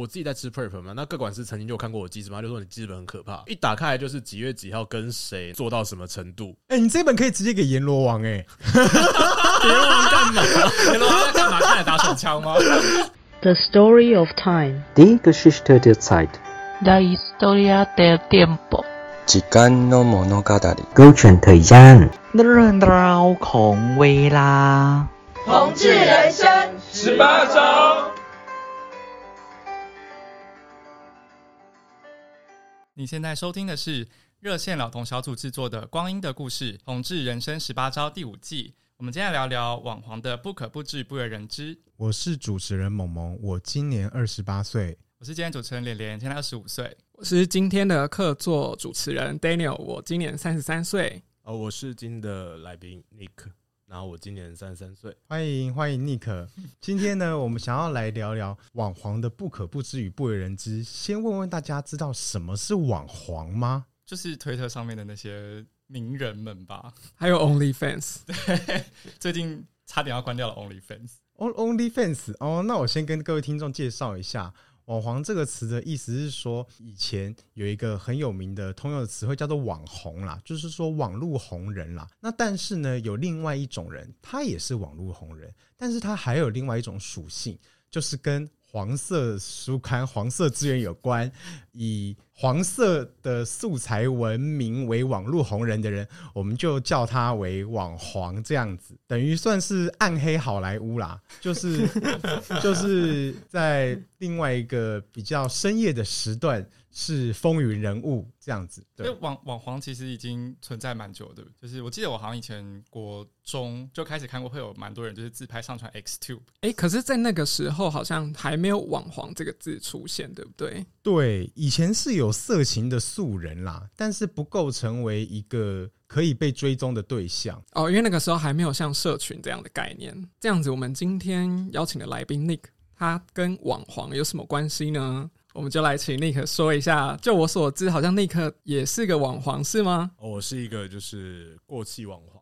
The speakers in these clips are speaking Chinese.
我自己在吃 prep 嘛，那个管师曾经就看过我记事嘛，就说你记事本很可怕，一打开来就是几月几号跟谁做到什么程度。哎、欸，你这本可以直接给阎罗王哎、欸，阎罗王干嘛？阎罗王在干嘛？看来打手枪吗？The story of time. Die Geschichte der Zeit. La historia del tiempo. 时间の物语。勾选 thời gian。论道孔威啦。同志人生十八招。你现在收听的是热线老同小组制作的《光阴的故事》同志人生十八招第五季。我们今天来聊聊网黄的不可不知、不为人知。我是主持人萌萌，我今年二十八岁。我是今天主持人连连，今年二十五岁。我是今天的客座主持人 Daniel，我今年三十三岁。哦，我是今天的来宾 Nick，然后我今年三十三岁。欢迎欢迎 Nick。今天呢，我们想要来聊聊网黄的不可不知与不为人知。先问问大家，知道什么是网黄吗？就是推特上面的那些名人们吧，还有 OnlyFans。对，最近差点要关掉了 OnlyFans。OnlyFans 哦，那我先跟各位听众介绍一下。网黄这个词的意思是说，以前有一个很有名的通用的词汇叫做网红啦，就是说网路红人啦。那但是呢，有另外一种人，他也是网路红人，但是他还有另外一种属性，就是跟黄色书刊、黄色资源有关，以黄色的素材闻名为网络红人的人，我们就叫他为网黄，这样子等于算是暗黑好莱坞啦，就是 就是在另外一个比较深夜的时段。是风云人物这样子，对。网网黄其实已经存在蛮久的，就是我记得我好像以前国中就开始看过，会有蛮多人就是自拍上传 Xtube。哎、欸，可是，在那个时候好像还没有网黄这个字出现，对不对？对，以前是有色情的素人啦，但是不构成为一个可以被追踪的对象。哦，因为那个时候还没有像社群这样的概念。这样子，我们今天邀请的来宾 Nick，他跟网黄有什么关系呢？我们就来请 Nick 说一下。就我所知，好像 Nick 也是个网黄，是吗？哦，我是一个就是过气网黄。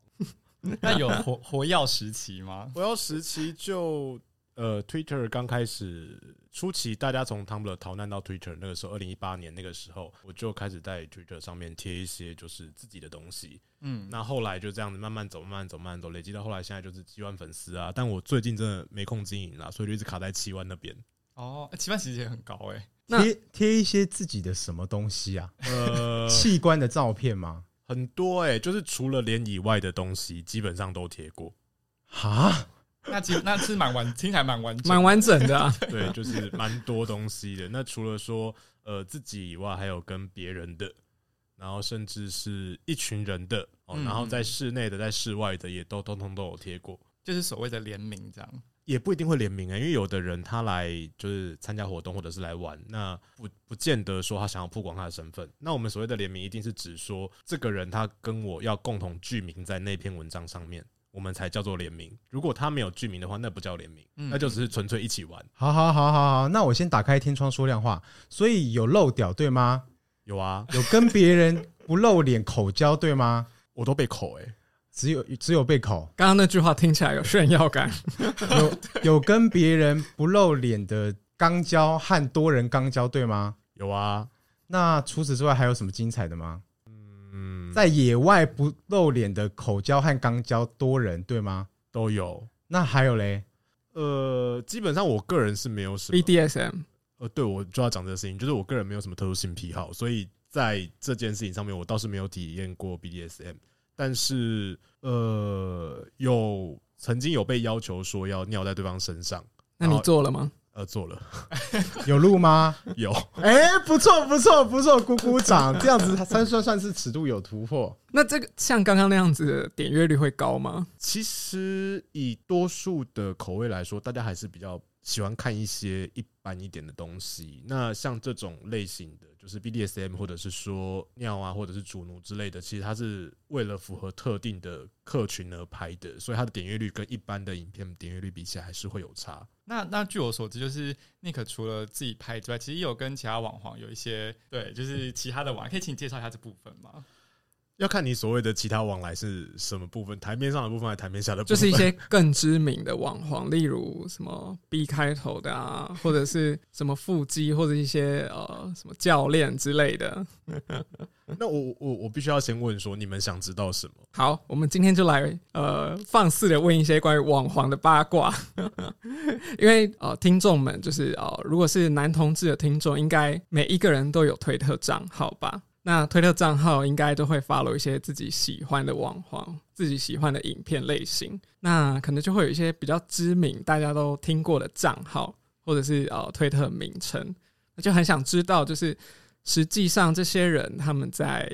那有活活药时期吗？活药时期就呃，Twitter 刚开始初期，大家从 Tumblr 逃难到 Twitter，那个时候，二零一八年那个时候，我就开始在 Twitter 上面贴一些就是自己的东西。嗯，那后来就这样子慢慢走，慢慢走，慢慢走，累积到后来现在就是七万粉丝啊。但我最近真的没空经营了，所以就一直卡在七万那边。哦，七万其实也很高哎、欸。贴贴一些自己的什么东西啊？呃，器官的照片吗？很多哎、欸，就是除了脸以外的东西，基本上都贴过。哈，那其实那是蛮完，听起来蛮完蛮完整的啊。对，就是蛮多东西的。那除了说呃自己以外，还有跟别人的，然后甚至是一群人的哦，然后在室内的，在室外的，也都通通都有贴过，就是所谓的联名这样。也不一定会联名啊，因为有的人他来就是参加活动或者是来玩，那不不见得说他想要曝光他的身份。那我们所谓的联名，一定是指说这个人他跟我要共同具名在那篇文章上面，我们才叫做联名。如果他没有剧名的话，那不叫联名，那就只是纯粹一起玩。好好好好好，那我先打开天窗说亮话，所以有漏屌对吗？有啊，有跟别人不露脸口交对吗？我都被口欸。只有只有被口，刚刚那句话听起来有炫耀感。有有跟别人不露脸的肛交和多人肛交，对吗？有啊。那除此之外还有什么精彩的吗？嗯，在野外不露脸的口交和肛交多人，对吗？都有。那还有嘞？呃，基本上我个人是没有什么 BDSM。呃，对，我就要讲这个事情，就是我个人没有什么特殊性癖好，所以在这件事情上面，我倒是没有体验过 BDSM。但是，呃，有曾经有被要求说要尿在对方身上，那你做了吗？呃，做了，有录吗？有，哎、欸，不错，不错，不错，鼓鼓掌，这样子它算算算是尺度有突破。那这个像刚刚那样子的点阅率会高吗？其实以多数的口味来说，大家还是比较喜欢看一些一般一点的东西。那像这种类型的。就是 BDSM 或者是说尿啊，或者是主奴之类的，其实它是为了符合特定的客群而拍的，所以它的点阅率跟一般的影片点阅率比起来还是会有差。那那据我所知，就是 Nick 除了自己拍之外，其实也有跟其他网红有一些对，就是其他的网，可以请你介绍一下这部分吗？要看你所谓的其他往来是什么部分，台面上的部分还是台面下的部分？就是一些更知名的网红，例如什么 B 开头的啊，或者是什么腹肌，或者一些呃什么教练之类的。那我我我必须要先问说，你们想知道什么？好，我们今天就来呃放肆的问一些关于网黄的八卦，因为呃听众们就是呃如果是男同志的听众，应该每一个人都有推特账号吧？那推特账号应该都会 follow 一些自己喜欢的网黄，自己喜欢的影片类型。那可能就会有一些比较知名、大家都听过的账号，或者是呃推特名称。那就很想知道，就是实际上这些人他们在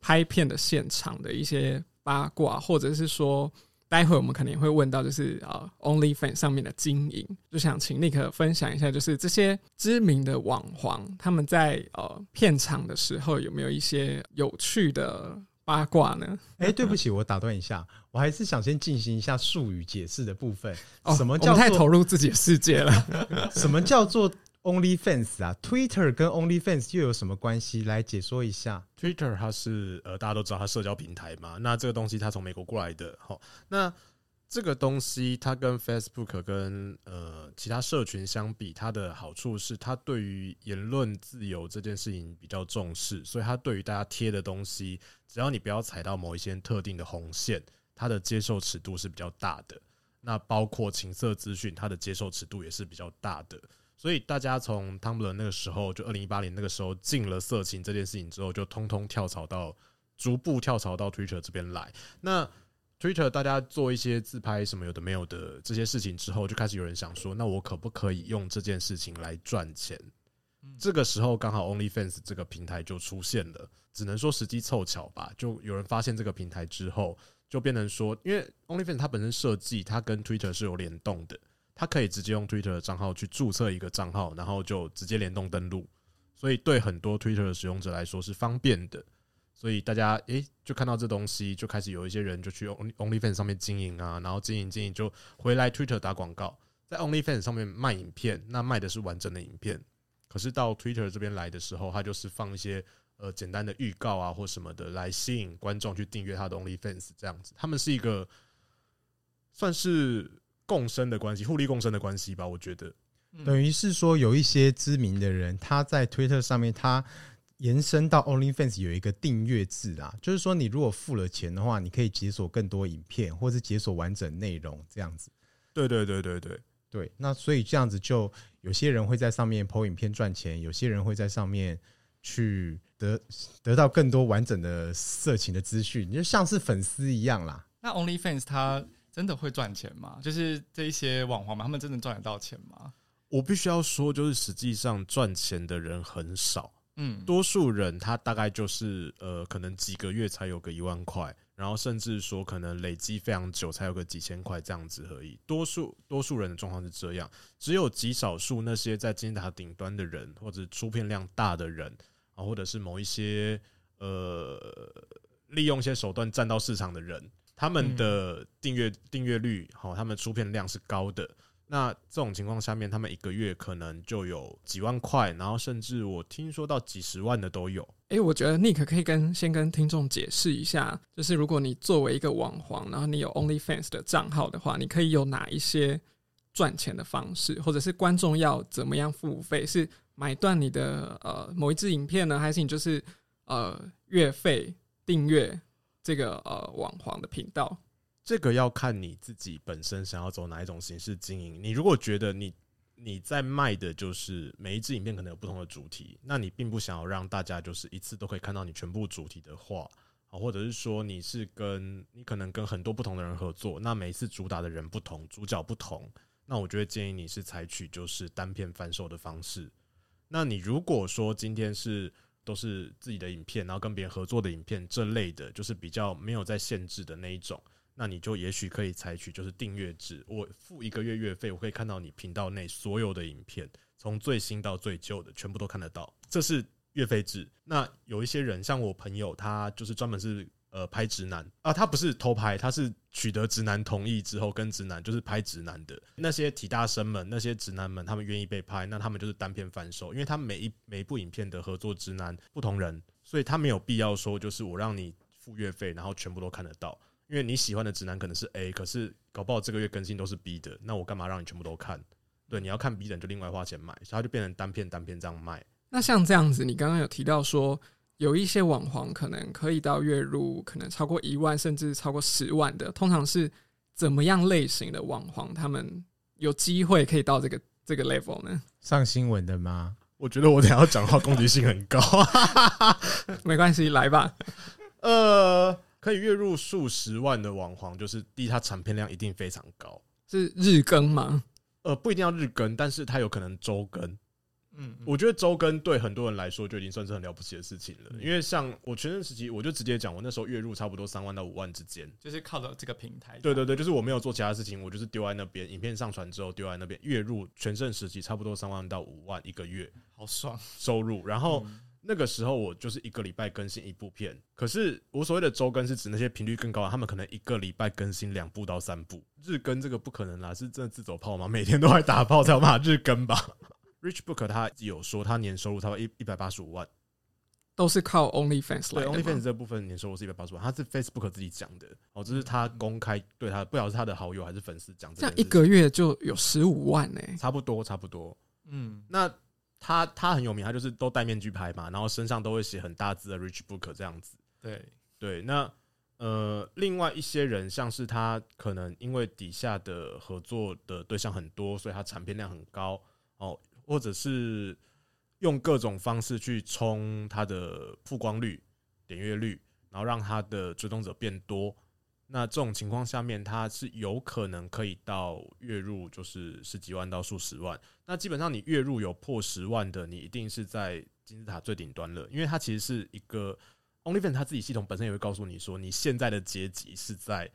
拍片的现场的一些八卦，或者是说。待会我们肯定会问到，就是呃，OnlyFans 上面的经营，就想请 Nick 分享一下，就是这些知名的网黄他们在呃片场的时候有没有一些有趣的八卦呢？哎、欸，对不起，我打断一下，我还是想先进行一下术语解释的部分。哦，什么叫做太投入自己的世界了？什么叫做？OnlyFans 啊，Twitter 跟 OnlyFans 又有什么关系？来解说一下。Twitter 它是呃大家都知道它社交平台嘛，那这个东西它从美国过来的，好，那这个东西它跟 Facebook 跟呃其他社群相比，它的好处是它对于言论自由这件事情比较重视，所以它对于大家贴的东西，只要你不要踩到某一些特定的红线，它的接受尺度是比较大的。那包括情色资讯，它的接受尺度也是比较大的。所以大家从 Tumblr 那个时候，就二零一八年那个时候进了色情这件事情之后，就通通跳槽到逐步跳槽到 Twitter 这边来。那 Twitter 大家做一些自拍什么有的没有的这些事情之后，就开始有人想说，那我可不可以用这件事情来赚钱？这个时候刚好 OnlyFans 这个平台就出现了，只能说时机凑巧吧。就有人发现这个平台之后，就变成说，因为 OnlyFans 它本身设计它跟 Twitter 是有联动的。他可以直接用 Twitter 的账号去注册一个账号，然后就直接联动登录，所以对很多 Twitter 的使用者来说是方便的。所以大家诶、就看到这东西，就开始有一些人就去 OnlyFans 上面经营啊，然后经营经营就回来 Twitter 打广告，在 OnlyFans 上面卖影片，那卖的是完整的影片。可是到 Twitter 这边来的时候，他就是放一些呃简单的预告啊或什么的来吸引观众去订阅他的 OnlyFans 这样子。他们是一个算是。共生的关系，互利共生的关系吧，我觉得，等于是说有一些知名的人，他在推特上面，他延伸到 OnlyFans 有一个订阅制啊，就是说你如果付了钱的话，你可以解锁更多影片，或是解锁完整内容这样子。对对对对对对，那所以这样子就有些人会在上面 PO 影片赚钱，有些人会在上面去得得到更多完整的色情的资讯，就像是粉丝一样啦。那 OnlyFans 它。真的会赚钱吗？就是这一些网红嘛，他们真的赚得到钱吗？我必须要说，就是实际上赚钱的人很少，嗯，多数人他大概就是呃，可能几个月才有个一万块，然后甚至说可能累积非常久才有个几千块这样子而已。多数多数人的状况是这样，只有极少数那些在金字塔顶端的人，或者出片量大的人啊，或者是某一些呃，利用一些手段占到市场的人。他们的订阅订阅率好，他们出片量是高的。那这种情况下面，他们一个月可能就有几万块，然后甚至我听说到几十万的都有。哎，我觉得 Nick 可以跟先跟听众解释一下，就是如果你作为一个网红，然后你有 OnlyFans 的账号的话，你可以有哪一些赚钱的方式，或者是观众要怎么样付费？是买断你的呃某一支影片呢，还是你就是呃月费订阅？这个呃网黄的频道，这个要看你自己本身想要走哪一种形式经营。你如果觉得你你在卖的就是每一支影片可能有不同的主题，那你并不想要让大家就是一次都可以看到你全部主题的话，啊，或者是说你是跟你可能跟很多不同的人合作，那每一次主打的人不同，主角不同，那我就会建议你是采取就是单片贩售的方式。那你如果说今天是都是自己的影片，然后跟别人合作的影片这类的，就是比较没有在限制的那一种，那你就也许可以采取就是订阅制，我付一个月月费，我可以看到你频道内所有的影片，从最新到最旧的全部都看得到，这是月费制。那有一些人像我朋友，他就是专门是。呃，拍直男啊，他不是偷拍，他是取得直男同意之后跟直男就是拍直男的那些体大生们，那些直男们，他们愿意被拍，那他们就是单片贩售，因为他每一每一部影片的合作直男不同人，所以他没有必要说就是我让你付月费，然后全部都看得到。因为你喜欢的直男可能是 A，可是搞不好这个月更新都是 B 的，那我干嘛让你全部都看？对，你要看 B 的就另外花钱买，所以他就变成单片单片这样卖。那像这样子，你刚刚有提到说，有一些网黄可能可以到月入可能超过一万，甚至超过十万的，通常是怎么样类型的网黄？他们有机会可以到这个这个 level 呢？上新闻的吗？我觉得我等下要讲的话攻击性很高，没关系，来吧。呃，可以月入数十万的网黄，就是第一，它产片量一定非常高，是日更吗？呃，不一定要日更，但是它有可能周更。嗯，我觉得周更对很多人来说就已经算是很了不起的事情了。因为像我全盛时期，我就直接讲，我那时候月入差不多三万到五万之间，就是靠着这个平台。对对对，就是我没有做其他事情，我就是丢在那边，影片上传之后丢在那边，月入全盛时期差不多三万到五万一个月，好爽收入。然后那个时候我就是一个礼拜更新一部片，可是我所谓的周更是指那些频率更高的，他们可能一个礼拜更新两部到三部，日更这个不可能啦，是真的自走炮吗？每天都在打炮才有办法日更吧？Rich Book 他有说，他年收入差不多一一百八十五万，都是靠 OnlyFans 来的。对，OnlyFans 这部分年收入是一百八十万，他是 Facebook 自己讲的哦，这是他公开对他，不晓得是他的好友还是粉丝讲。这样一个月就有十五万呢、欸，差不多，差不多。嗯，那他他很有名，他就是都戴面具拍嘛，然后身上都会写很大字的 Rich Book 这样子。对对，那呃，另外一些人像是他，可能因为底下的合作的对象很多，所以他产片量很高哦。或者是用各种方式去冲它的曝光率、点阅率，然后让他的追踪者变多。那这种情况下面，它是有可能可以到月入就是十几万到数十万。那基本上你月入有破十万的，你一定是在金字塔最顶端了，因为它其实是一个 OnlyFans，它自己系统本身也会告诉你说，你现在的阶级是在。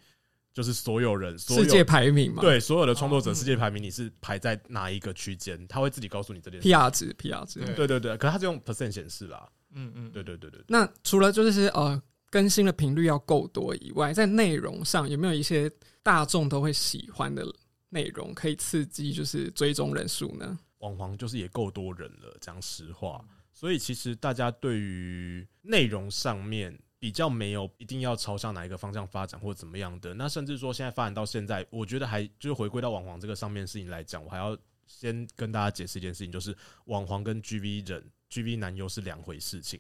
就是所有人所有世界排名嘛，对所有的创作者世界排名，你是排在哪一个区间？他会自己告诉你这件事。PR 值，PR 值，对对对，可是他是用 percent 显示啦。嗯嗯，对对对对。那除了就是呃更新的频率要够多以外，在内容上有没有一些大众都会喜欢的内容，可以刺激就是追踪人数呢？网黄就是也够多人了，讲实话。所以其实大家对于内容上面。比较没有一定要朝向哪一个方向发展或怎么样的，那甚至说现在发展到现在，我觉得还就是回归到网黄这个上面事情来讲，我还要先跟大家解释一件事情，就是网黄跟 GV 人、GV 男优是两回事情。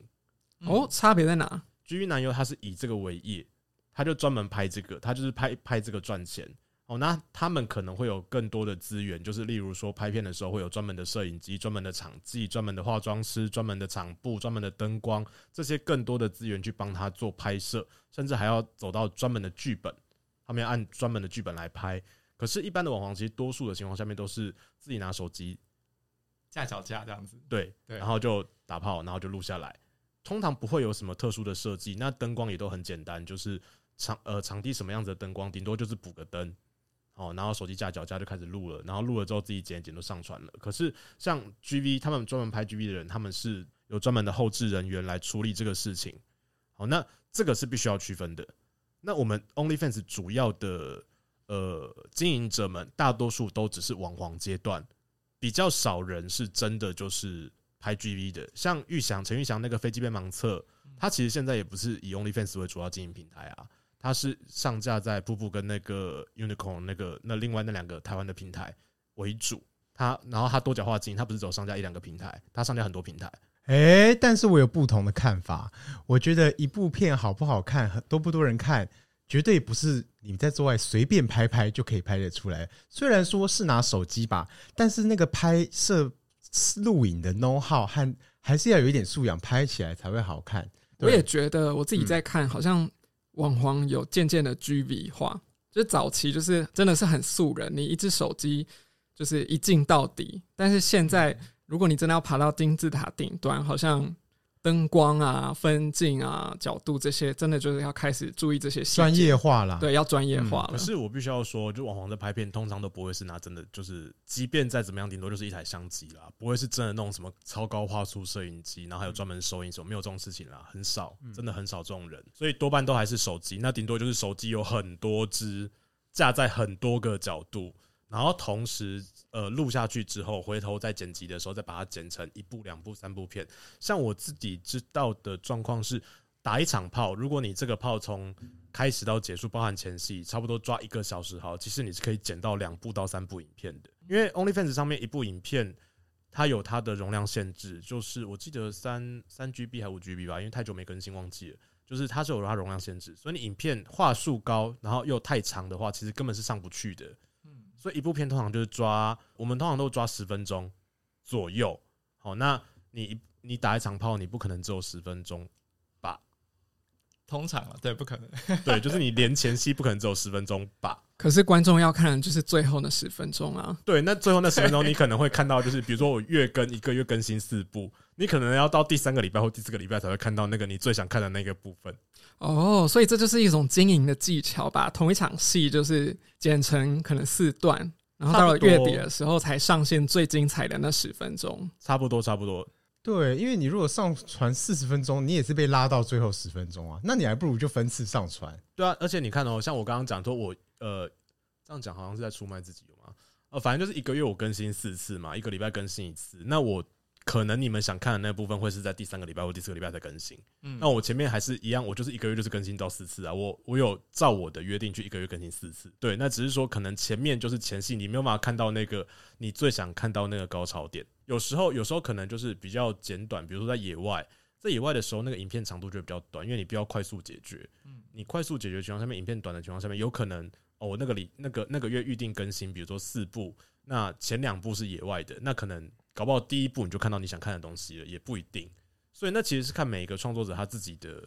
哦，差别在哪？GV 男优他是以这个为业，他就专门拍这个，他就是拍拍这个赚钱。哦，那他们可能会有更多的资源，就是例如说拍片的时候会有专门的摄影机、专门的场记、专门的化妆师、专门的场布、专门的灯光，这些更多的资源去帮他做拍摄，甚至还要走到专门的剧本，他们要按专门的剧本来拍。可是，一般的网黄其实多数的情况下面都是自己拿手机架脚架这样子，对，对，然后就打炮，然后就录下来，通常不会有什么特殊的设计，那灯光也都很简单，就是场呃场地什么样子的灯光，顶多就是补个灯。哦，然后手机架脚架就开始录了，然后录了之后自己剪剪都上传了。可是像 GV 他们专门拍 GV 的人，他们是有专门的后制人员来处理这个事情。好，那这个是必须要区分的。那我们 OnlyFans 主要的呃经营者们，大多数都只是网黄阶段，比较少人是真的就是拍 GV 的。像玉祥陈玉祥那个飞机杯盲测，他其实现在也不是以 OnlyFans 为主要经营平台啊。它是上架在瀑布跟那个 Unicorn 那个那另外那两个台湾的平台为主，它然后它多角化经营，它不是走上架一两个平台，它上架很多平台。哎，但是我有不同的看法，我觉得一部片好不好看，多不多人看，绝对不是你在做爱随便拍拍就可以拍得出来。虽然说是拿手机吧，但是那个拍摄录影的 know how 和还是要有一点素养，拍起来才会好看。我也觉得我自己在看，好像。网黄有渐渐的 GV 化，就是早期就是真的是很素人，你一只手机就是一镜到底。但是现在，如果你真的要爬到金字塔顶端，好像。灯光啊、分镜啊、角度这些，真的就是要开始注意这些细节，专业化了。对，要专业化了。可是我必须要说，就网红的拍片，通常都不会是拿真的，就是即便再怎么样，顶多就是一台相机啦，不会是真的那种什么超高画素摄影机，然后还有专门收音什么，没有这种事情啦，很少，真的很少这种人。所以多半都还是手机，那顶多就是手机有很多支架在很多个角度。然后同时，呃，录下去之后，回头再剪辑的时候，再把它剪成一部、两部、三部片。像我自己知道的状况是，打一场炮，如果你这个炮从开始到结束，包含前戏，差不多抓一个小时，好，其实你是可以剪到两部到三部影片的。因为 OnlyFans 上面一部影片，它有它的容量限制，就是我记得三三 GB 还五 GB 吧，因为太久没更新忘记了，就是它是有它容量限制，所以你影片画素高，然后又太长的话，其实根本是上不去的。所以一部片通常就是抓，我们通常都抓十分钟左右。好，那你你打一场炮，你不可能只有十分钟。通常啊，对，不可能，对，就是你连前戏不可能只有十分钟吧？可是观众要看的就是最后那十分钟啊。对，那最后那十分钟，你可能会看到，就是比如说我月更一个月更新四部，你可能要到第三个礼拜或第四个礼拜才会看到那个你最想看的那个部分。哦，所以这就是一种经营的技巧吧？同一场戏就是剪成可能四段，然后到了月底的时候才上线最精彩的那十分钟。差不多，差不多。对，因为你如果上传四十分钟，你也是被拉到最后十分钟啊，那你还不如就分次上传。对啊，而且你看哦，像我刚刚讲说，我呃这样讲好像是在出卖自己有吗，呃，反正就是一个月我更新四次嘛，一个礼拜更新一次，那我。可能你们想看的那部分会是在第三个礼拜或第四个礼拜才更新。嗯，那我前面还是一样，我就是一个月就是更新到四次啊。我我有照我的约定去一个月更新四次。对，那只是说可能前面就是前戏，你没有办法看到那个你最想看到那个高潮点。有时候有时候可能就是比较简短，比如说在野外，在野外的时候那个影片长度就会比较短，因为你不要快速解决。嗯，你快速解决情况下面，影片短的情况下面，有可能哦，我那个里那个那个月预定更新，比如说四部，那前两部是野外的，那可能。搞不好第一步你就看到你想看的东西了，也不一定。所以那其实是看每一个创作者他自己的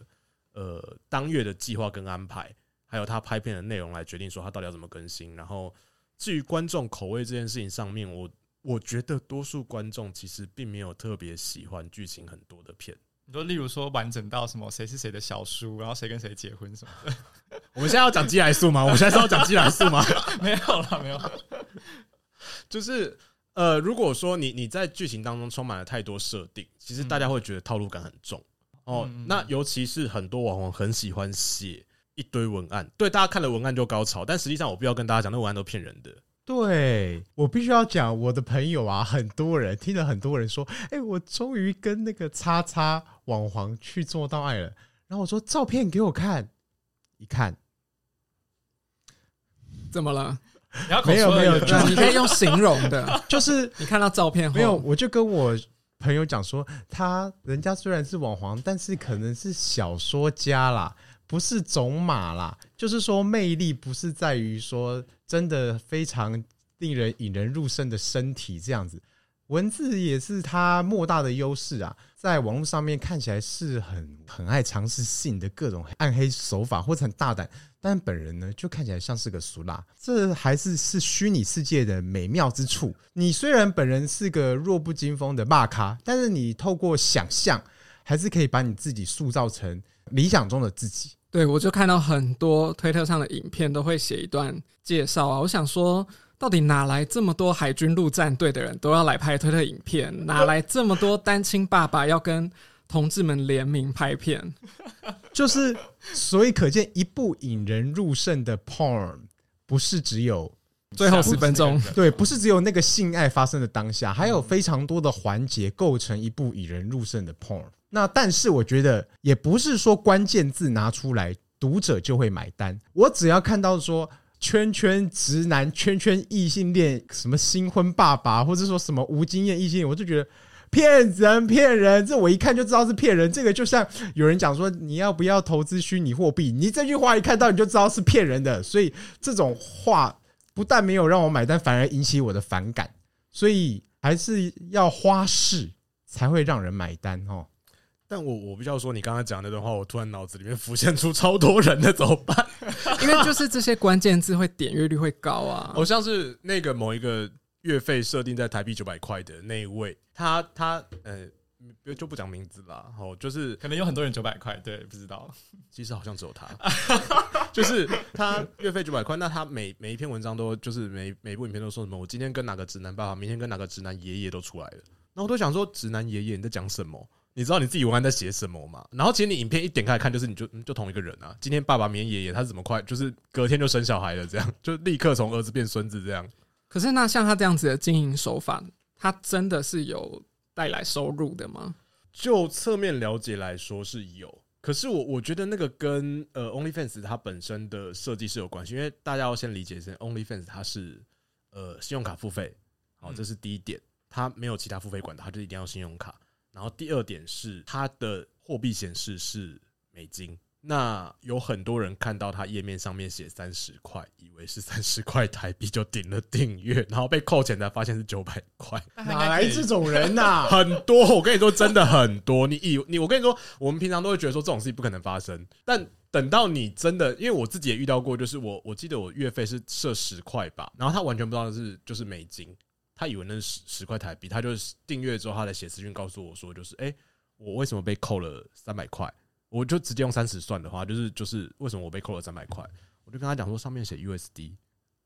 呃当月的计划跟安排，还有他拍片的内容来决定说他到底要怎么更新。然后至于观众口味这件事情上面，我我觉得多数观众其实并没有特别喜欢剧情很多的片。你说例如说完整到什么谁是谁的小叔，然后谁跟谁结婚什么的。我们现在要讲鸡来素吗？我们现在是要讲鸡来素吗？没有了，没有了，就是。呃，如果说你你在剧情当中充满了太多设定，其实大家会觉得套路感很重哦。嗯、那尤其是很多网红很喜欢写一堆文案，对大家看了文案就高潮，但实际上我必须要跟大家讲，那文案都骗人的。对，我必须要讲，我的朋友啊，很多人听了很多人说，哎、欸，我终于跟那个叉叉网黄去做到爱了。然后我说照片给我看，一看，怎么了？没有没有，就是你可以用形容的，就是你看到照片后。没有，我就跟我朋友讲说，他人家虽然是网黄，但是可能是小说家啦，不是种马啦，就是说魅力不是在于说真的非常令人引人入胜的身体这样子，文字也是他莫大的优势啊，在网络上面看起来是很很爱尝试性的各种暗黑手法，或者很大胆。但本人呢，就看起来像是个俗辣，这还是是虚拟世界的美妙之处。你虽然本人是个弱不禁风的骂咖，但是你透过想象，还是可以把你自己塑造成理想中的自己。对，我就看到很多推特上的影片都会写一段介绍啊，我想说，到底哪来这么多海军陆战队的人都要来拍推特影片？哪来这么多单亲爸爸要跟同志们联名拍片？就是，所以可见，一部引人入胜的 porn 不是只有最后十分钟，对，不是只有那个性爱发生的当下，还有非常多的环节构成一部引人入胜的 porn。那但是我觉得，也不是说关键字拿出来，读者就会买单。我只要看到说圈圈直男、圈圈异性恋、什么新婚爸爸，或者说什么无经验异性恋，我就觉得。骗人，骗人！这我一看就知道是骗人。这个就像有人讲说，你要不要投资虚拟货币？你这句话一看到你就知道是骗人的。所以这种话不但没有让我买单，反而引起我的反感。所以还是要花式才会让人买单哦。但我我必须要说，你刚刚讲那段话，我突然脑子里面浮现出超多人的，怎么办？因为就是这些关键字会点阅率会高啊。好像是那个某一个。月费设定在台币九百块的那一位，他他呃，就不讲名字啦。哦，就是可能有很多人九百块，对，不知道。其实好像只有他，就是他月费九百块。那他每每一篇文章都就是每每部影片都说什么？我今天跟哪个直男爸爸，明天跟哪个直男爷爷都出来了。那我都想说，直男爷爷你在讲什么？你知道你自己文案在写什么吗？然后其实你影片一点开看，就是你就就同一个人啊。今天爸爸，明天爷爷，他是怎么快？就是隔天就生小孩了，这样 就立刻从儿子变孙子这样。可是，那像他这样子的经营手法，他真的是有带来收入的吗？就侧面了解来说是有，可是我我觉得那个跟呃 OnlyFans 它本身的设计是有关系，因为大家要先理解一下 OnlyFans 它是呃信用卡付费，好，这是第一点，它没有其他付费管道，它就一定要信用卡。然后第二点是它的货币显示是美金。那有很多人看到它页面上面写三十块，以为是三十块台币就点了订阅，然后被扣钱才发现是九百块。哪来这种人呐、啊？很多，我跟你说，真的很多。你以你，我跟你说，我们平常都会觉得说这种事情不可能发生，但等到你真的，因为我自己也遇到过，就是我我记得我月费是设十块吧，然后他完全不知道是就是美金，他以为那是十十块台币，他就是订阅之后，他来写私讯告诉我说，就是哎、欸，我为什么被扣了三百块？我就直接用三十算的话，就是就是为什么我被扣了三百块？我就跟他讲说，上面写 USD，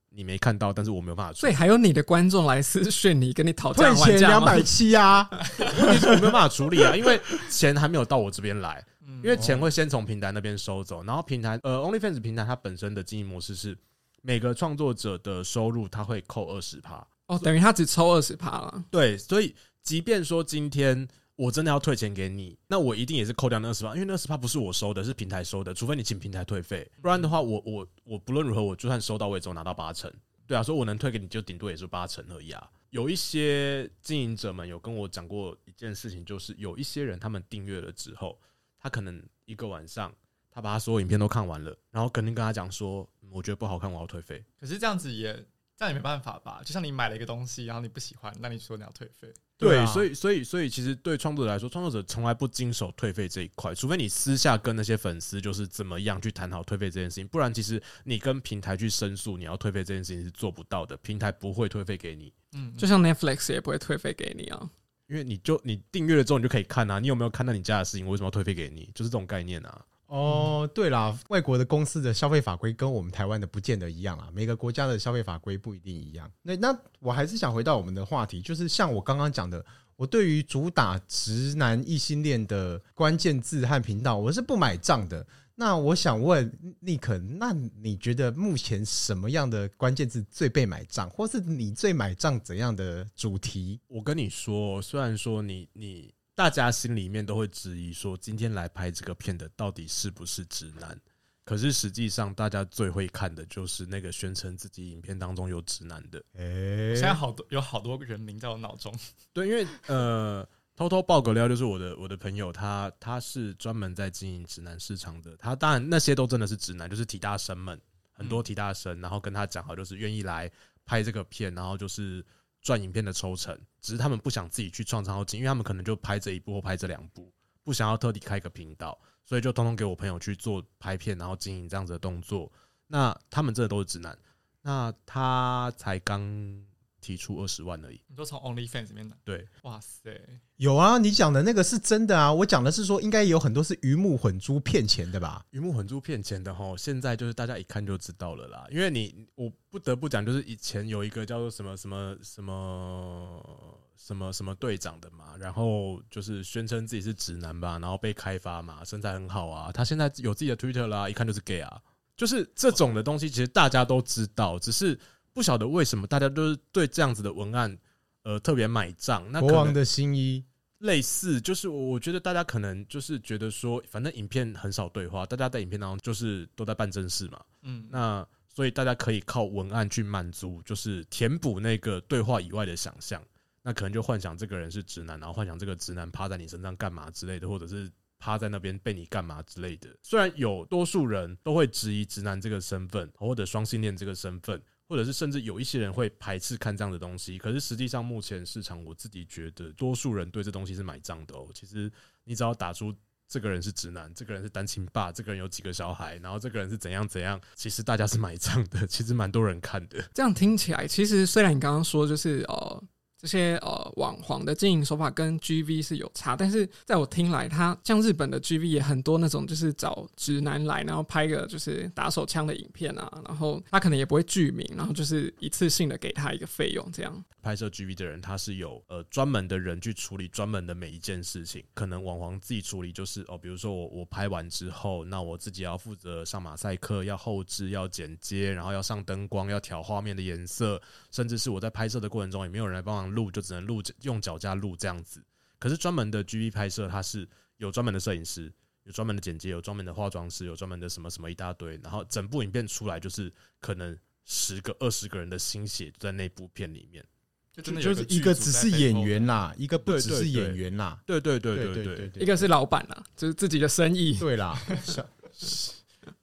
你没看到，但是我没有办法。所以还有你的观众来私讯你，跟你讨价还价吗？退钱两百七啊！问题是我没有办法处理啊，因为钱还没有到我这边来，因为钱会先从平台那边收走，然后平台呃 OnlyFans 平台它本身的经营模式是每个创作者的收入他会扣二十趴哦，等于他只抽二十趴了。对，所以即便说今天。我真的要退钱给你，那我一定也是扣掉那二十趴，因为那二十趴不是我收的，是平台收的。除非你请平台退费，不然的话我，我我我不论如何，我就算收到我也只有拿到八成，对啊，所以我能退给你就顶多也是八成而已啊。有一些经营者们有跟我讲过一件事情，就是有一些人他们订阅了之后，他可能一个晚上他把他所有影片都看完了，然后肯定跟他讲说，我觉得不好看，我要退费。可是这样子也。那也没办法吧，就像你买了一个东西，然后你不喜欢，那你说你要退费？对，啊、所以所以所以其实对创作者来说，创作者从来不经手退费这一块，除非你私下跟那些粉丝就是怎么样去谈好退费这件事情，不然其实你跟平台去申诉你要退费这件事情是做不到的，平台不会退费给你。嗯，就像 Netflix 也不会退费给你啊，因为你就你订阅了之后你就可以看啊，你有没有看到你家的事情？我为什么要退费给你？就是这种概念啊。哦，对啦，外国的公司的消费法规跟我们台湾的不见得一样啊，每个国家的消费法规不一定一样。那那我还是想回到我们的话题，就是像我刚刚讲的，我对于主打直男异性恋的关键字和频道，我是不买账的。那我想问尼克，那你觉得目前什么样的关键字最被买账，或是你最买账怎样的主题？我跟你说，虽然说你你。大家心里面都会质疑说，今天来拍这个片的到底是不是直男？可是实际上，大家最会看的就是那个宣称自己影片当中有直男的。哎，现在好多有好多个人名在我脑中。对，因为呃，偷偷爆个料，就是我的我的朋友，他他是专门在经营直男市场的。他当然那些都真的是直男，就是体大生们，很多体大生，然后跟他讲好，就是愿意来拍这个片，然后就是。赚影片的抽成，只是他们不想自己去创账号进，因为他们可能就拍这一部或拍这两部，不想要特地开个频道，所以就通通给我朋友去做拍片，然后经营这样子的动作。那他们这都是直男，那他才刚。提出二十万而已，你说从 OnlyFans 里面拿？对，哇塞，有啊，你讲的那个是真的啊，我讲的是说应该有很多是鱼目混珠骗钱的吧？鱼目混珠骗钱的哈，现在就是大家一看就知道了啦。因为你，我不得不讲，就是以前有一个叫做什么什么什么什么什么队长的嘛，然后就是宣称自己是直男吧，然后被开发嘛，身材很好啊，他现在有自己的 Twitter 啦，一看就是 gay 啊，就是这种的东西，其实大家都知道，只是。不晓得为什么大家都是对这样子的文案，呃，特别买账。那国王的新衣类似，就是我觉得大家可能就是觉得说，反正影片很少对话，大家在影片当中就是都在办正事嘛。嗯，那所以大家可以靠文案去满足，就是填补那个对话以外的想象。那可能就幻想这个人是直男，然后幻想这个直男趴在你身上干嘛之类的，或者是趴在那边被你干嘛之类的。虽然有多数人都会质疑直男这个身份，或者双性恋这个身份。或者是甚至有一些人会排斥看这样的东西，可是实际上目前市场，我自己觉得多数人对这东西是买账的哦。其实你只要打出这个人是直男，这个人是单亲爸，这个人有几个小孩，然后这个人是怎样怎样，其实大家是买账的，其实蛮多人看的。这样听起来，其实虽然你刚刚说就是哦。这些呃网黄的经营手法跟 GV 是有差，但是在我听来，他像日本的 GV 也很多那种，就是找直男来，然后拍个就是打手枪的影片啊，然后他可能也不会具名，然后就是一次性的给他一个费用这样。拍摄 GV 的人，他是有呃专门的人去处理专门的每一件事情，可能网黄自己处理就是哦，比如说我我拍完之后，那我自己要负责上马赛克，要后置，要剪接，然后要上灯光，要调画面的颜色，甚至是我在拍摄的过程中也没有人来帮忙。录就只能录用脚架录这样子，可是专门的 GV 拍摄，它是有专门的摄影师，有专门的剪接，有专门的化妆师，有专门的什么什么一大堆，然后整部影片出来就是可能十个、二十个人的心血在那部片里面，就真的就是一个只是演员啦，一个不只是演员啦，对对对对对对，一个是老板啦，就是自己的生意，对啦，小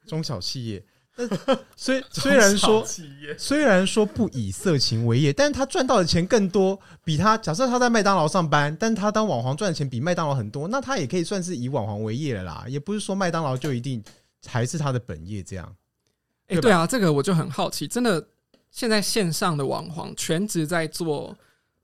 中小企业。虽虽然说虽然说不以色情为业，但是他赚到的钱更多，比他假设他在麦当劳上班，但他当网红赚的钱比麦当劳很多，那他也可以算是以网红为业了啦。也不是说麦当劳就一定还是他的本业这样。哎、欸，对啊，这个我就很好奇，真的现在线上的网红全职在做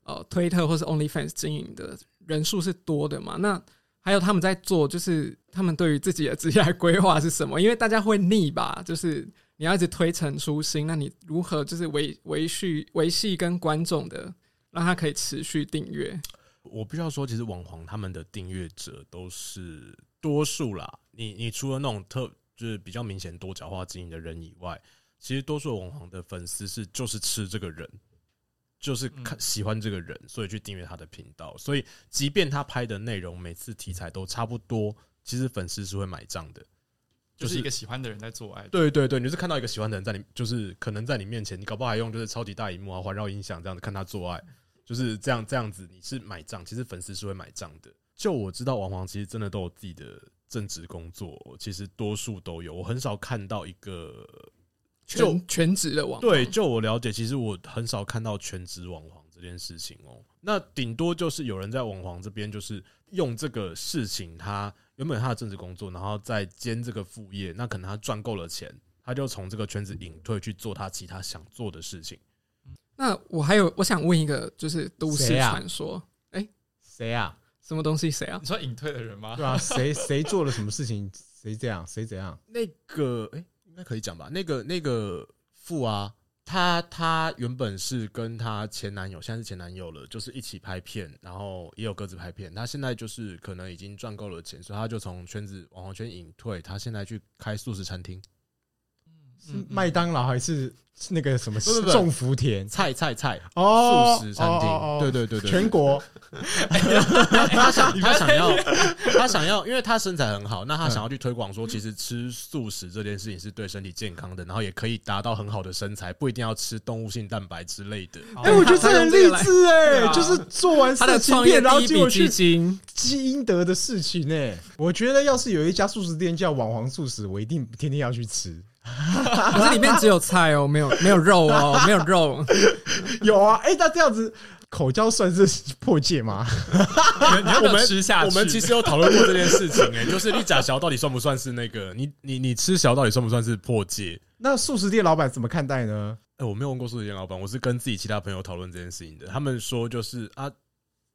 呃推特或是 OnlyFans 经营的人数是多的吗？那还有他们在做，就是他们对于自己的职业规划是什么？因为大家会腻吧，就是你要一直推陈出新，那你如何就是维维续维系跟观众的，让他可以持续订阅？我必须要说，其实网红他们的订阅者都是多数啦。你你除了那种特就是比较明显多角化经营的人以外，其实多数网红的粉丝是就是吃这个人。就是看喜欢这个人，所以去订阅他的频道。所以，即便他拍的内容每次题材都差不多，其实粉丝是会买账的。就是一个喜欢的人在做爱。对对对，你是看到一个喜欢的人在你，就是可能在你面前，你搞不好还用就是超级大荧幕啊、环绕音响这样子看他做爱，就是这样这样子，你是买账，其实粉丝是会买账的。就我知道，王黄其实真的都有自己的正职工作，其实多数都有，我很少看到一个。就全职的网对，就我了解，其实我很少看到全职网黄这件事情哦。那顶多就是有人在网黄这边，就是用这个事情，他原本他的正职工作，然后再兼这个副业，那可能他赚够了钱，他就从这个圈子隐退去做他其他想做的事情。那我还有，我想问一个，就是都市传说，哎，谁啊？什么东西？谁啊？你说隐退的人吗？对啊，谁谁做了什么事情？谁这样？谁怎样？那个，哎。那可以讲吧？那个那个富啊，她她原本是跟她前男友，现在是前男友了，就是一起拍片，然后也有各自拍片。她现在就是可能已经赚够了钱，所以她就从圈子网红圈隐退，她现在去开素食餐厅。是麦当劳还是那个什么种福田？菜菜菜。哦，素食餐厅，对对对对，全国。他想 他想要 他想要，因为他身材很好，那他想要去推广说，其实吃素食这件事情是对身体健康的，然后也可以达到很好的身材，不一定要吃动物性蛋白之类的。哎，我觉得这很励志哎，就是做完他的创业，然后结果去积阴德的事情哎。我觉得要是有一家素食店叫网黄素食，我一定天天要去吃。可是里面只有菜哦，没有没有肉哦，没有肉。有啊，哎、欸，那这样子口交算是破戒吗？你要不吃下去？我们其实有讨论过这件事情、欸，哎，就是你假小到底算不算是那个？你你你吃小到底算不算是破戒？那素食店老板怎么看待呢？哎、欸，我没有问过素食店老板，我是跟自己其他朋友讨论这件事情的。他们说就是啊。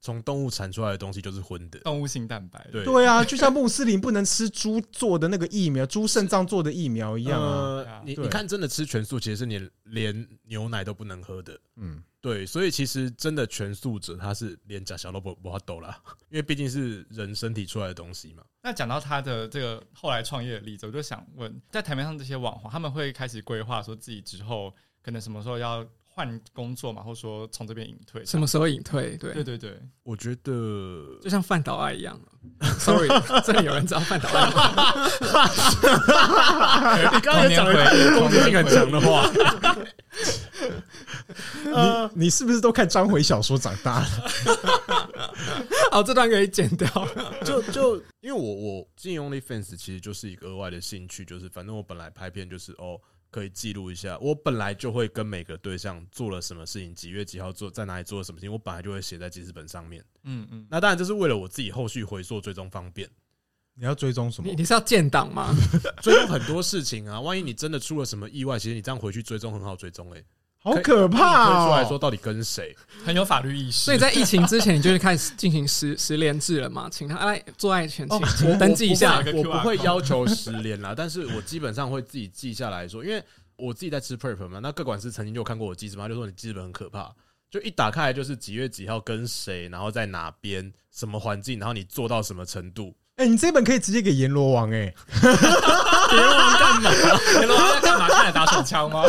从动物产出来的东西就是荤的，动物性蛋白。对对啊，就像穆斯林不能吃猪做的那个疫苗，猪肾脏做的疫苗一样啊。呃、你你看，真的吃全素，其实是你连牛奶都不能喝的。嗯，对，所以其实真的全素者，他是连假小都不不抖啦，因为毕竟是人身体出来的东西嘛。那讲到他的这个后来创业的例子，我就想问，在台面上这些网红，他们会开始规划说自己之后可能什么时候要。换工作嘛，或者说从这边隐退，什么时候隐退？对对对对，我觉得就像范岛爱一样。Sorry，真的有人知道饭岛爱吗？你刚刚也讲了攻击性很强的话。你你是不是都看章回小说长大了？好，这段可以剪掉。就就因为我我进 OnlyFans 其实就是一个额外的兴趣，就是反正我本来拍片就是哦。可以记录一下，我本来就会跟每个对象做了什么事情，几月几号做，在哪里做了什么事情，我本来就会写在记事本上面。嗯嗯，那当然这是为了我自己后续回溯追踪方便。你要追踪什么？你你是要建档吗？追踪很多事情啊，万一你真的出了什么意外，其实你这样回去追踪很好追踪诶。好可怕哦！出来说到底跟谁 很有法律意识，所以在疫情之前，你就会开始进行十十连制了嘛？请他来做爱前，请登记一下。我不会要求十连啦，但是我基本上会自己记下来说，因为我自己在吃 prep 嘛。那各管师曾经就看过我记事嘛，就说你记事本很可怕，就一打开来就是几月几号跟谁，然后在哪边什么环境，然后你做到什么程度。哎、欸，你这本可以直接给阎罗王哎、欸，阎罗王干嘛？阎罗王在干嘛？看来打手枪吗？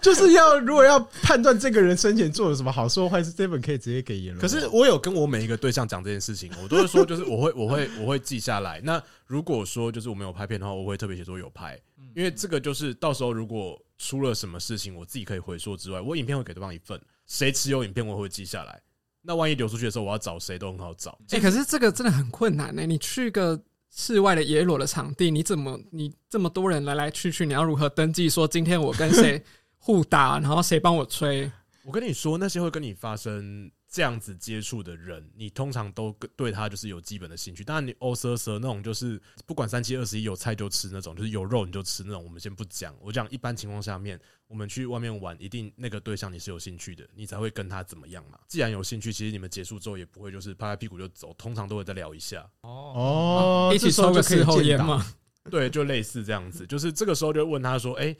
就是要如果要判断这个人生前做了什么好说坏事，这本可以直接给阎罗。可是我有跟我每一个对象讲这件事情，我都会说，就是我会我会 我会记下来。那如果说就是我没有拍片的话，我会特别写说有拍，因为这个就是到时候如果出了什么事情，我自己可以回溯之外，我影片会给对方一份，谁持有影片我会记下来。那万一流出去的时候，我要找谁都很好找。哎、欸，可是这个真的很困难呢、欸。你去个室外的野裸的场地，你怎么你这么多人来来去去，你要如何登记说今天我跟谁互打，然后谁帮我吹？我跟你说，那些会跟你发生。这样子接触的人，你通常都对他就是有基本的兴趣。当然，你欧瑟瑟那种就是不管三七二十一有菜就吃那种，就是有肉你就吃那种，我们先不讲。我讲一般情况下面，我们去外面玩，一定那个对象你是有兴趣的，你才会跟他怎么样嘛。既然有兴趣，其实你们结束之后也不会就是拍拍屁股就走，通常都会再聊一下。哦，一起抽个事后烟嘛？对，就类似这样子。就是这个时候就问他说：“哎，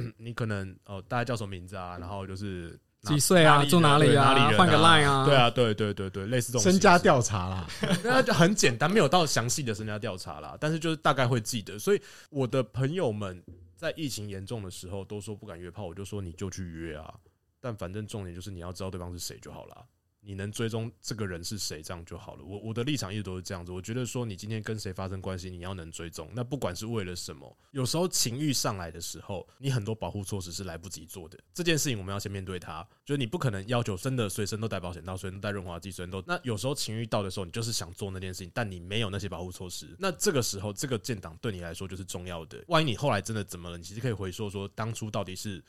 你可能哦，大家叫什么名字啊？”然后就是。几岁啊？住哪里啊？换个 line 啊？对啊，对对对对，类似这种身家调查啦，那就很简单，没有到详细的身家调查啦，但是就是大概会记得。所以我的朋友们在疫情严重的时候都说不敢约炮，我就说你就去约啊，但反正重点就是你要知道对方是谁就好了。你能追踪这个人是谁，这样就好了。我我的立场一直都是这样子。我觉得说你今天跟谁发生关系，你要能追踪。那不管是为了什么，有时候情欲上来的时候，你很多保护措施是来不及做的。这件事情我们要先面对它。就是你不可能要求真的随身都带保险套，随身带润滑剂，随身都。那有时候情欲到的时候，你就是想做那件事情，但你没有那些保护措施。那这个时候，这个建档对你来说就是重要的。万一你后来真的怎么了，你其实可以回溯说，当初到底是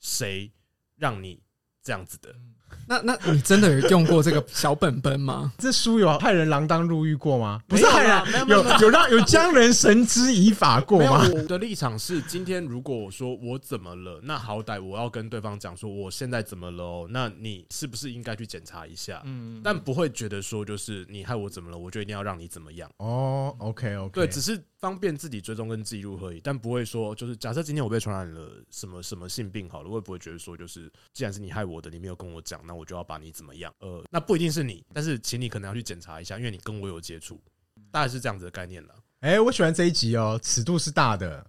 谁让你这样子的。那那 你真的有用过这个小本本吗？这书有害人锒铛入狱过吗？不是害人，有有让 有将人绳之以法过吗？我的立场是，今天如果我说我怎么了，那好歹我要跟对方讲说我现在怎么了哦，那你是不是应该去检查一下？嗯，但不会觉得说就是你害我怎么了，我就一定要让你怎么样哦。OK OK，对，只是方便自己追踪跟记录而已，但不会说就是假设今天我被传染了什么什么性病好了，我也不会觉得说就是既然是你害我的，你没有跟我讲。那我就要把你怎么样？呃，那不一定是你，但是请你可能要去检查一下，因为你跟我有接触，大概是这样子的概念了。哎，我喜欢这一集哦，尺度是大的，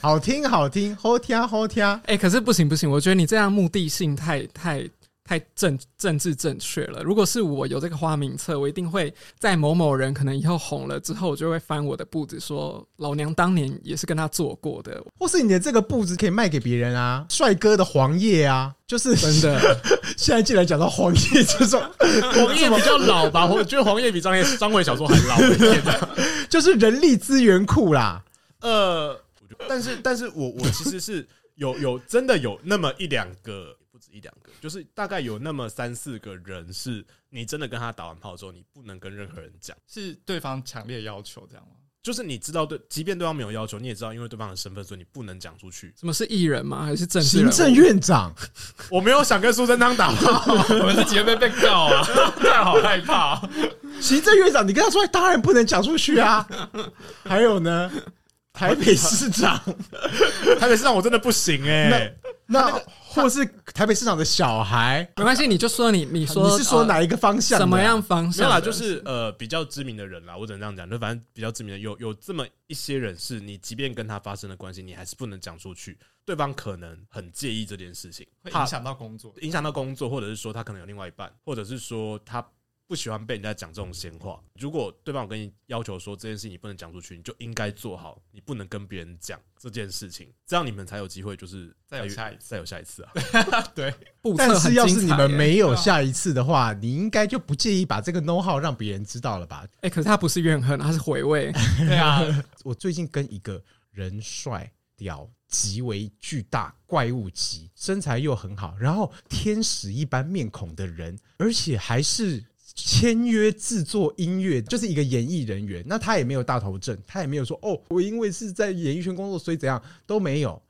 好听好听，好听好听。哎，可是不行不行，我觉得你这样目的性太太。太政政治正确了。如果是我有这个花名册，我一定会在某某人可能以后红了之后，我就会翻我的步子，说老娘当年也是跟他做过的。或是你的这个步子可以卖给别人啊，帅哥的黄页啊，就是真的。现在既然讲到黄页这种，黄页比较老吧？我觉得黄页比张叶张伟小说还老一点，就是人力资源库啦。呃，但是但是我我其实是有有真的有那么一两个。不止一两个，就是大概有那么三四个人，是你真的跟他打完炮之后，你不能跟任何人讲，是对方强烈要求这样吗？就是你知道，对，即便对方没有要求，你也知道，因为对方的身份，所以你不能讲出去。什么是艺人吗？还是政治人？行政院长？我没有想跟苏贞昌打炮，我们是几个被被告啊？太好害怕！行政院长，你跟他说，当然不能讲出去啊。还有呢，台北市长，台北市长，我真的不行哎、欸。那或是台北市长的小孩，没关系，你就说你你说你是说哪一个方向？什么样方向？没有啦，就是呃比较知名的人啦，我只能这样讲，就反正比较知名的有有这么一些人，是你即便跟他发生了关系，你还是不能讲出去，对方可能很介意这件事情，会影响到工作，影响到工作，或者是说他可能有另外一半，或者是说他。不喜欢被人家讲这种闲话。如果对方有跟你要求说这件事情你不能讲出去，你就应该做好，你不能跟别人讲这件事情，这样你们才有机会，就是再有下一次，再有下一次啊。对，但是要是你们没有下一次的话，你应该就不介意把这个 know how 让别人知道了吧？哎，可是他不是怨恨，他是回味。对啊，我最近跟一个人帅、屌、极为巨大、怪物级、身材又很好，然后天使一般面孔的人，而且还是。签约制作音乐就是一个演艺人员，那他也没有大头症，他也没有说哦，我因为是在演艺圈工作，所以怎样都没有，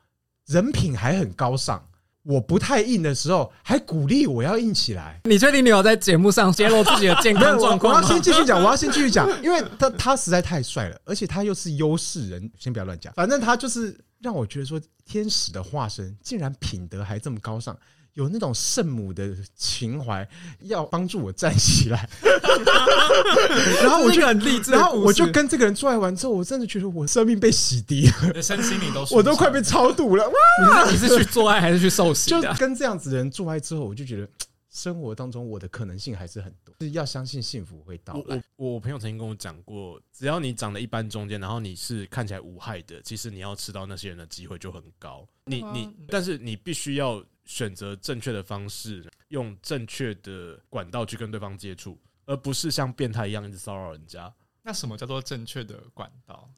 人品还很高尚。我不太硬的时候，还鼓励我要硬起来。你确定你有在节目上揭露自己的健康状况？我要先继续讲，我要先继续讲，因为他他实在太帅了，而且他又是优势人，先不要乱讲。反正他就是让我觉得说，天使的化身竟然品德还这么高尚。有那种圣母的情怀，要帮助我站起来。然后我就很励志，然后我就跟这个人做爱完之后，我真的觉得我生命被洗涤了，身心灵都我都快被超度了。哇！你是去做爱还是去受洗？就跟这样子的人做爱之后，我就觉得。生活当中，我的可能性还是很多，是要相信幸福会到来。我我朋友曾经跟我讲过，只要你长得一般中间，然后你是看起来无害的，其实你要吃到那些人的机会就很高。你你，但是你必须要选择正确的方式，用正确的管道去跟对方接触，而不是像变态一样一直骚扰人家。那什么叫做正确的管道？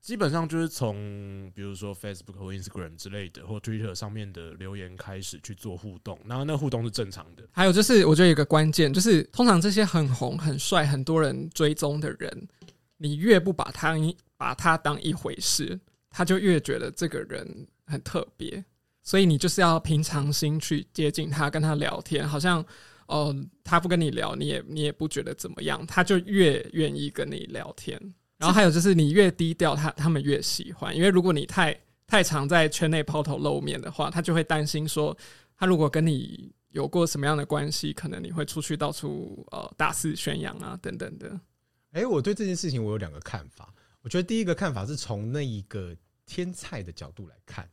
基本上就是从比如说 Facebook 或 Instagram 之类的，或 Twitter 上面的留言开始去做互动，然后那互动是正常的。还有就是，我觉得有一个关键就是，通常这些很红、很帅、很多人追踪的人，你越不把他把他当一回事，他就越觉得这个人很特别。所以你就是要平常心去接近他，跟他聊天，好像哦、呃，他不跟你聊，你也你也不觉得怎么样，他就越愿意跟你聊天。然后还有就是，你越低调，他他们越喜欢。因为如果你太太常在圈内抛头露面的话，他就会担心说，他如果跟你有过什么样的关系，可能你会出去到处呃大肆宣扬啊等等的。哎，我对这件事情我有两个看法。我觉得第一个看法是从那一个天菜的角度来看，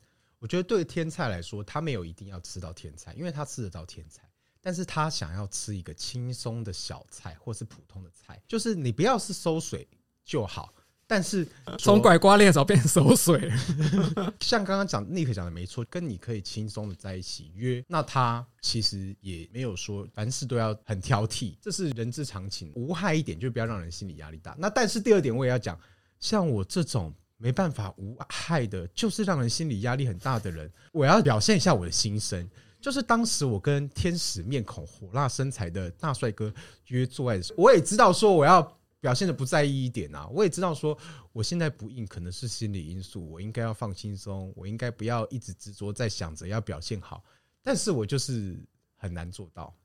我觉得对天菜来说，他没有一定要吃到天菜，因为他吃得到天菜，但是他想要吃一个轻松的小菜或是普通的菜，就是你不要是收水。就好，但是从拐瓜裂枣变收水，像刚刚讲 Nick 讲的没错，跟你可以轻松的在一起约，那他其实也没有说凡事都要很挑剔，这是人之常情，无害一点就不要让人心理压力大。那但是第二点我也要讲，像我这种没办法无害的，就是让人心理压力很大的人，我要表现一下我的心声，就是当时我跟天使面孔、火辣身材的大帅哥约做爱的时候，我也知道说我要。表现的不在意一点啊！我也知道说，我现在不硬可能是心理因素，我应该要放轻松，我应该不要一直执着在想着要表现好，但是我就是很难做到，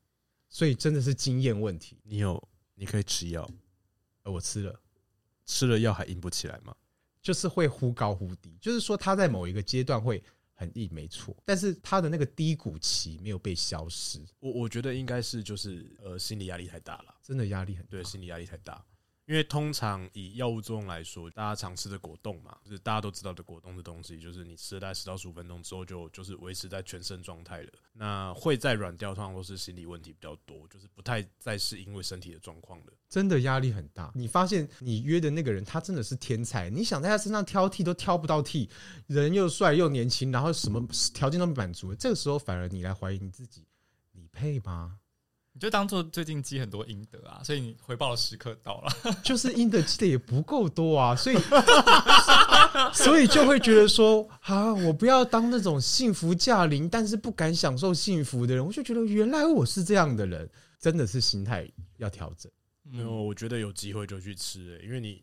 所以真的是经验问题。你有，你可以吃药，呃，我吃了，吃了药还硬不起来吗？就是会忽高忽低，就是说他在某一个阶段会很硬，没错，但是他的那个低谷期没有被消失。我我觉得应该是就是呃心理压力太大了，真的压力很大，对，心理压力太大。因为通常以药物作用来说，大家常吃的果冻嘛，就是大家都知道的果冻的东西，就是你吃了大概十到十五分钟之后，就就是维持在全身状态了。那会再软掉，通常都是心理问题比较多，就是不太再是因为身体的状况了。真的压力很大。你发现你约的那个人，他真的是天才，你想在他身上挑剔都挑不到剔，人又帅又年轻，然后什么条件都满足，这个时候反而你来怀疑你自己，你配吗？你就当做最近积很多阴德啊，所以你回报的时刻到了，就是阴德积的也不够多啊，所以所以就会觉得说啊，我不要当那种幸福驾临但是不敢享受幸福的人，我就觉得原来我是这样的人，真的是心态要调整。没有，我觉得有机会就去吃，欸，因为你。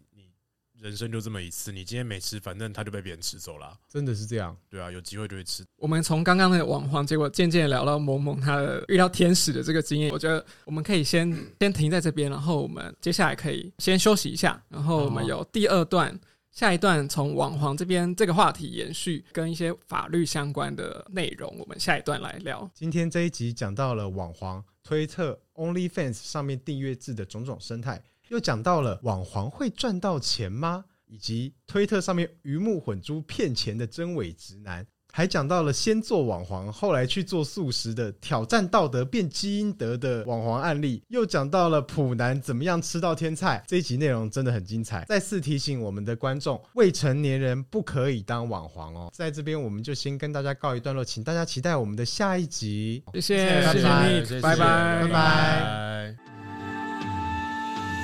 人生就这么一次，你今天没吃，反正他就被别人吃走了。真的是这样？对啊，有机会就会吃。我们从刚刚那个网黄，结果渐渐聊到萌萌他的遇到天使的这个经验，我觉得我们可以先先停在这边，然后我们接下来可以先休息一下，然后我们有第二段，下一段从网黄这边这个话题延续，跟一些法律相关的内容，我们下一段来聊。今天这一集讲到了网黄推特 OnlyFans 上面订阅制的种种生态。又讲到了网黄会赚到钱吗？以及推特上面鱼目混珠骗钱的真伪直男，还讲到了先做网黄，后来去做素食的挑战道德变基因德的网黄案例，又讲到了普男怎么样吃到天菜。这一集内容真的很精彩。再次提醒我们的观众，未成年人不可以当网黄哦。在这边我们就先跟大家告一段落，请大家期待我们的下一集。谢谢，谢谢你，拜拜，拜拜。